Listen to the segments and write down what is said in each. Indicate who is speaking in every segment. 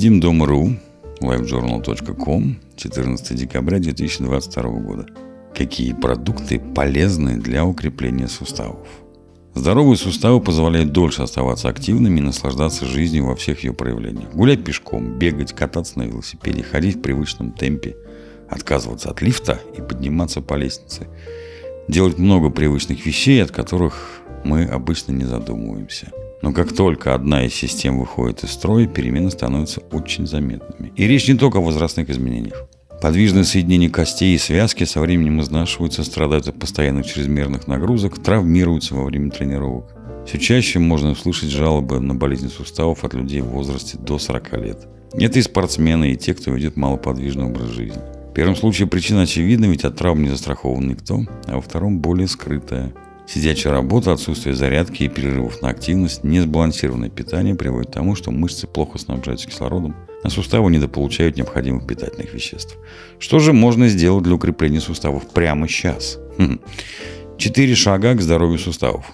Speaker 1: Сидим дома.ру, livejournal.com, 14 декабря 2022 года. Какие продукты полезны для укрепления суставов? Здоровые суставы позволяют дольше оставаться активными и наслаждаться жизнью во всех ее проявлениях. Гулять пешком, бегать, кататься на велосипеде, ходить в привычном темпе, отказываться от лифта и подниматься по лестнице. Делать много привычных вещей, от которых мы обычно не задумываемся. Но как только одна из систем выходит из строя, перемены становятся очень заметными. И речь не только о возрастных изменениях. Подвижные соединения костей и связки со временем изнашиваются, страдают от постоянных чрезмерных нагрузок, травмируются во время тренировок. Все чаще можно услышать жалобы на болезни суставов от людей в возрасте до 40 лет. Это и спортсмены, и те, кто ведет малоподвижный образ жизни. В первом случае причина очевидна, ведь от травм не застрахован никто, а во втором более скрытая. Сидячая работа, отсутствие зарядки и перерывов на активность, несбалансированное питание приводит к тому, что мышцы плохо снабжаются кислородом, а суставы недополучают необходимых питательных веществ. Что же можно сделать для укрепления суставов прямо сейчас? Хм. Четыре шага к здоровью суставов.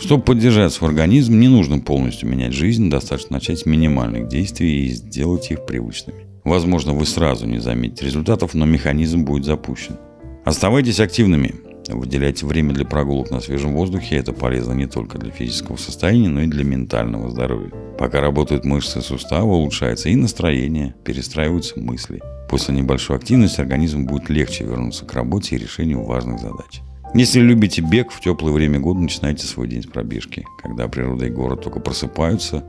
Speaker 1: Чтобы поддержать свой организм, не нужно полностью менять жизнь, достаточно начать с минимальных действий и сделать их привычными. Возможно, вы сразу не заметите результатов, но механизм будет запущен. Оставайтесь активными. Выделяйте время для прогулок на свежем воздухе. Это полезно не только для физического состояния, но и для ментального здоровья. Пока работают мышцы сустава, улучшается и настроение, перестраиваются мысли. После небольшой активности организм будет легче вернуться к работе и решению важных задач. Если любите бег, в теплое время года начинайте свой день с пробежки. Когда природа и город только просыпаются,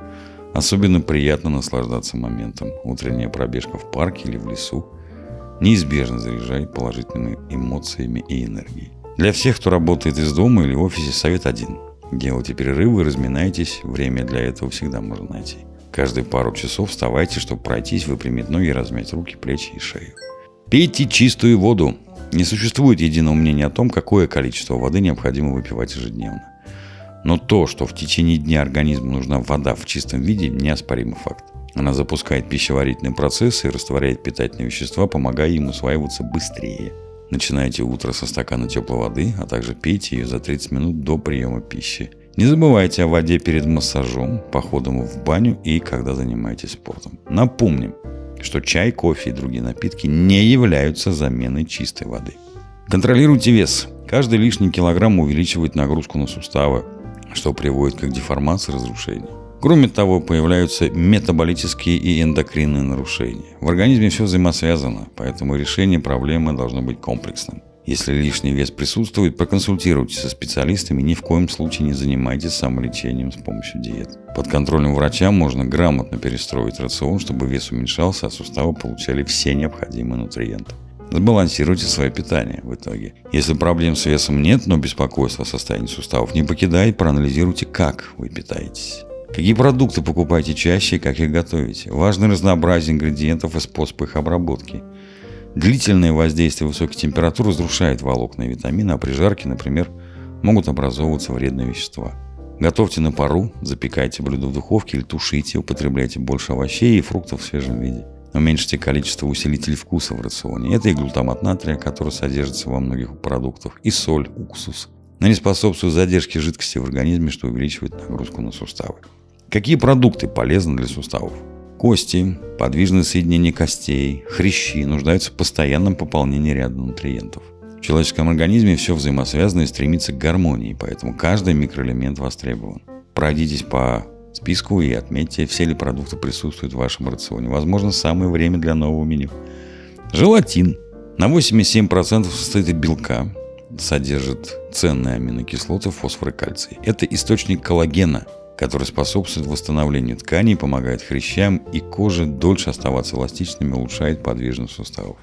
Speaker 1: особенно приятно наслаждаться моментом. Утренняя пробежка в парке или в лесу неизбежно заряжает положительными эмоциями и энергией. Для всех, кто работает из дома или в офисе, совет один. Делайте перерывы, разминайтесь. Время для этого всегда можно найти. Каждые пару часов вставайте, чтобы пройтись, выпрямить ноги, размять руки, плечи и шею. Пейте чистую воду. Не существует единого мнения о том, какое количество воды необходимо выпивать ежедневно. Но то, что в течение дня организму нужна вода в чистом виде, неоспоримый факт. Она запускает пищеварительные процессы и растворяет питательные вещества, помогая им усваиваться быстрее – Начинайте утро со стакана теплой воды, а также пейте ее за 30 минут до приема пищи. Не забывайте о воде перед массажом, походом в баню и когда занимаетесь спортом. Напомним, что чай, кофе и другие напитки не являются заменой чистой воды. Контролируйте вес. Каждый лишний килограмм увеличивает нагрузку на суставы, что приводит к деформации и разрушению. Кроме того, появляются метаболические и эндокринные нарушения. В организме все взаимосвязано, поэтому решение проблемы должно быть комплексным. Если лишний вес присутствует, проконсультируйтесь со специалистами, ни в коем случае не занимайтесь самолечением с помощью диет. Под контролем врача можно грамотно перестроить рацион, чтобы вес уменьшался, а суставы получали все необходимые нутриенты. Сбалансируйте свое питание в итоге. Если проблем с весом нет, но беспокойство о состоянии суставов не покидает, проанализируйте, как вы питаетесь. Какие продукты покупаете чаще и как их готовите? Важно разнообразие ингредиентов и способ их обработки. Длительное воздействие высокой температуры разрушает волокна и витамины, а при жарке, например, могут образовываться вредные вещества. Готовьте на пару, запекайте блюдо в духовке или тушите, употребляйте больше овощей и фруктов в свежем виде. Уменьшите количество усилителей вкуса в рационе. Это и глутамат натрия, который содержится во многих продуктах, и соль, уксус. Они способствуют задержке жидкости в организме, что увеличивает нагрузку на суставы. Какие продукты полезны для суставов? Кости, подвижные соединения костей, хрящи нуждаются в постоянном пополнении ряда нутриентов. В человеческом организме все взаимосвязано и стремится к гармонии, поэтому каждый микроэлемент востребован. Пройдитесь по списку и отметьте, все ли продукты присутствуют в вашем рационе. Возможно, самое время для нового меню. Желатин. На 87% состоит из белка, содержит ценные аминокислоты, фосфор и кальций. Это источник коллагена – который способствует восстановлению тканей, помогает хрящам и коже дольше оставаться эластичными, улучшает подвижность суставов.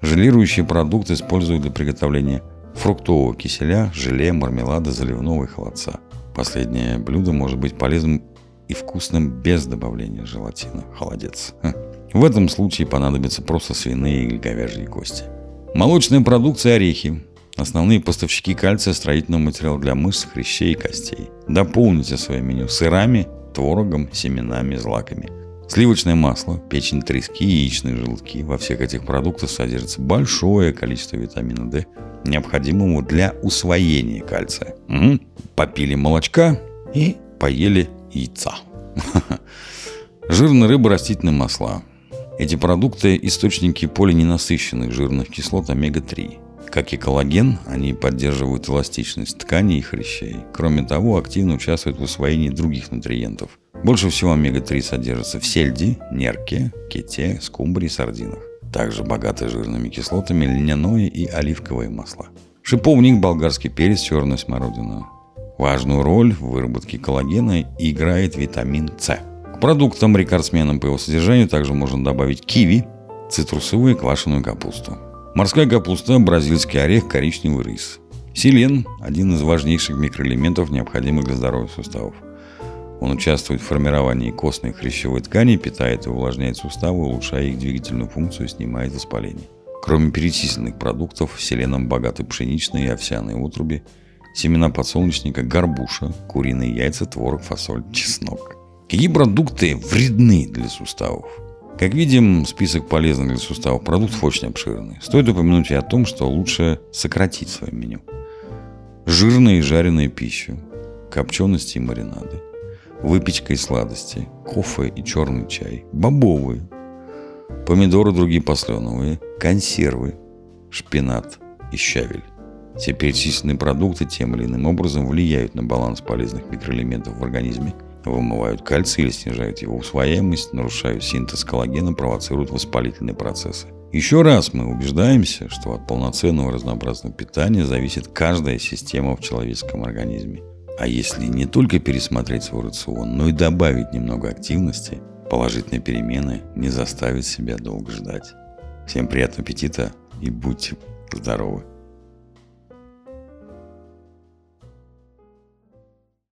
Speaker 1: Желирующие продукты используют для приготовления фруктового киселя, желе, мармелада, заливного и холодца. Последнее блюдо может быть полезным и вкусным без добавления желатина. Холодец. В этом случае понадобятся просто свиные или говяжьи кости. Молочная продукция орехи, Основные поставщики кальция строительного материала для мышц, хрящей и костей. Дополните свое меню сырами, творогом, семенами, злаками. Сливочное масло, печень трески, яичные желтки. Во всех этих продуктах содержится большое количество витамина D, необходимого для усвоения кальция. Угу. Попили молочка и поели яйца. Жирные рыбы, растительные масла. Эти продукты – источники полиненасыщенных жирных кислот омега-3. Как и коллаген, они поддерживают эластичность тканей и хрящей. Кроме того, активно участвуют в усвоении других нутриентов. Больше всего омега-3 содержится в сельде, нерке, ките, скумбрии, сардинах. Также богаты жирными кислотами льняное и оливковое масло. Шиповник, болгарский перец, черная смородина. Важную роль в выработке коллагена играет витамин С. К продуктам рекордсменам по его содержанию также можно добавить киви, цитрусовую и квашеную капусту. Морская капуста, бразильский орех, коричневый рис. Селен – один из важнейших микроэлементов, необходимых для здоровья суставов. Он участвует в формировании костной хрящевой ткани, питает и увлажняет суставы, улучшая их двигательную функцию, снимает воспаление. Кроме перечисленных продуктов, селеном богаты пшеничные и овсяные утруби, семена подсолнечника, горбуша, куриные яйца, творог, фасоль, чеснок. Какие продукты вредны для суставов? Как видим, список полезных для суставов продуктов очень обширный. Стоит упомянуть и о том, что лучше сократить свое меню. Жирная и жареная пища, копчености и маринады, выпечка и сладости, кофе и черный чай, бобовые, помидоры другие посленовые, консервы, шпинат и щавель. Все перечисленные продукты тем или иным образом влияют на баланс полезных микроэлементов в организме, вымывают кальций или снижают его усвояемость, нарушают синтез коллагена, провоцируют воспалительные процессы. Еще раз мы убеждаемся, что от полноценного разнообразного питания зависит каждая система в человеческом организме. А если не только пересмотреть свой рацион, но и добавить немного активности, положительные перемены не заставят себя долго ждать. Всем приятного аппетита и будьте здоровы!